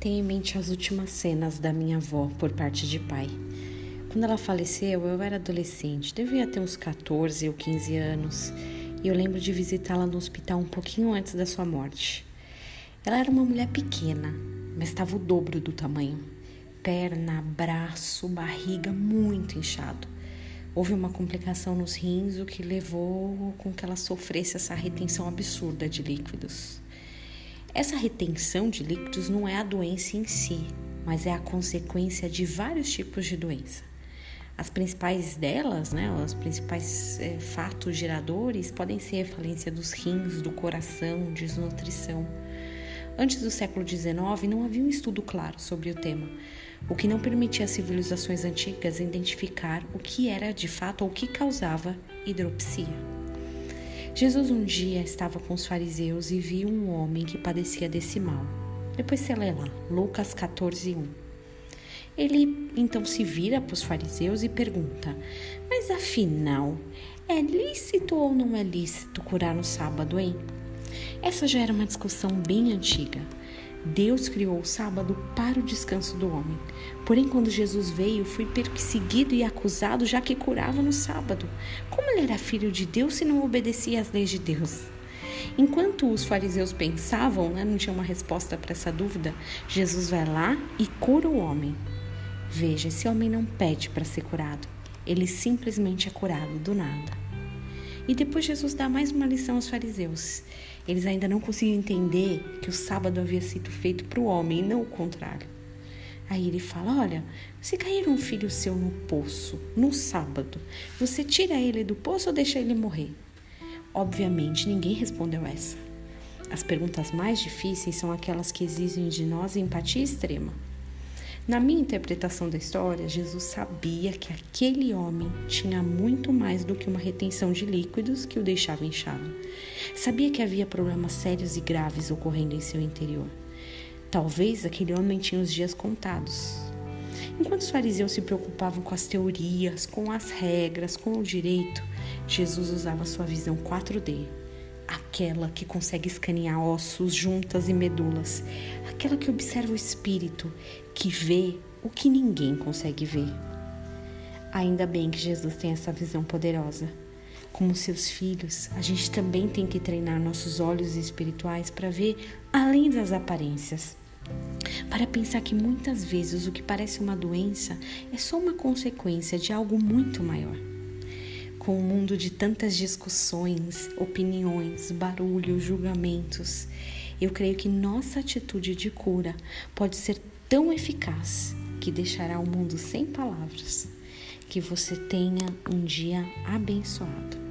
Tenho em mente as últimas cenas da minha avó por parte de pai. Quando ela faleceu, eu era adolescente, devia ter uns 14 ou 15 anos, e eu lembro de visitá-la no hospital um pouquinho antes da sua morte. Ela era uma mulher pequena, mas estava o dobro do tamanho. Perna, braço, barriga muito inchado. Houve uma complicação nos rins, o que levou com que ela sofresse essa retenção absurda de líquidos. Essa retenção de líquidos não é a doença em si, mas é a consequência de vários tipos de doença. As principais delas, né, os principais é, fatos geradores podem ser a falência dos rins, do coração, desnutrição. Antes do século XIX, não havia um estudo claro sobre o tema, o que não permitia às civilizações antigas identificar o que era de fato ou o que causava hidropsia. Jesus um dia estava com os fariseus e viu um homem que padecia desse mal. Depois você lê lá, Lucas 14, 1. Ele então se vira para os fariseus e pergunta: Mas afinal, é lícito ou não é lícito curar no sábado, hein? Essa já era uma discussão bem antiga. Deus criou o sábado para o descanso do homem. Porém, quando Jesus veio, foi perseguido e acusado, já que curava no sábado. Como ele era filho de Deus se não obedecia às leis de Deus? Enquanto os fariseus pensavam, né, não tinha uma resposta para essa dúvida, Jesus vai lá e cura o homem. Veja, esse homem não pede para ser curado, ele simplesmente é curado do nada. E depois Jesus dá mais uma lição aos fariseus. Eles ainda não conseguiam entender que o sábado havia sido feito para o homem e não o contrário. Aí ele fala: Olha, se cair um filho seu no poço no sábado, você tira ele do poço ou deixa ele morrer? Obviamente, ninguém respondeu essa. As perguntas mais difíceis são aquelas que exigem de nós empatia extrema. Na minha interpretação da história, Jesus sabia que aquele homem tinha muito mais do que uma retenção de líquidos que o deixava inchado. Sabia que havia problemas sérios e graves ocorrendo em seu interior. Talvez aquele homem tinha os dias contados. Enquanto os fariseus se preocupavam com as teorias, com as regras, com o direito, Jesus usava sua visão 4D aquela que consegue escanear ossos, juntas e medulas, aquela que observa o espírito, que vê o que ninguém consegue ver. Ainda bem que Jesus tem essa visão poderosa. Como seus filhos, a gente também tem que treinar nossos olhos espirituais para ver além das aparências. Para pensar que muitas vezes o que parece uma doença é só uma consequência de algo muito maior com um mundo de tantas discussões, opiniões, barulho, julgamentos, eu creio que nossa atitude de cura pode ser tão eficaz que deixará o mundo sem palavras. Que você tenha um dia abençoado.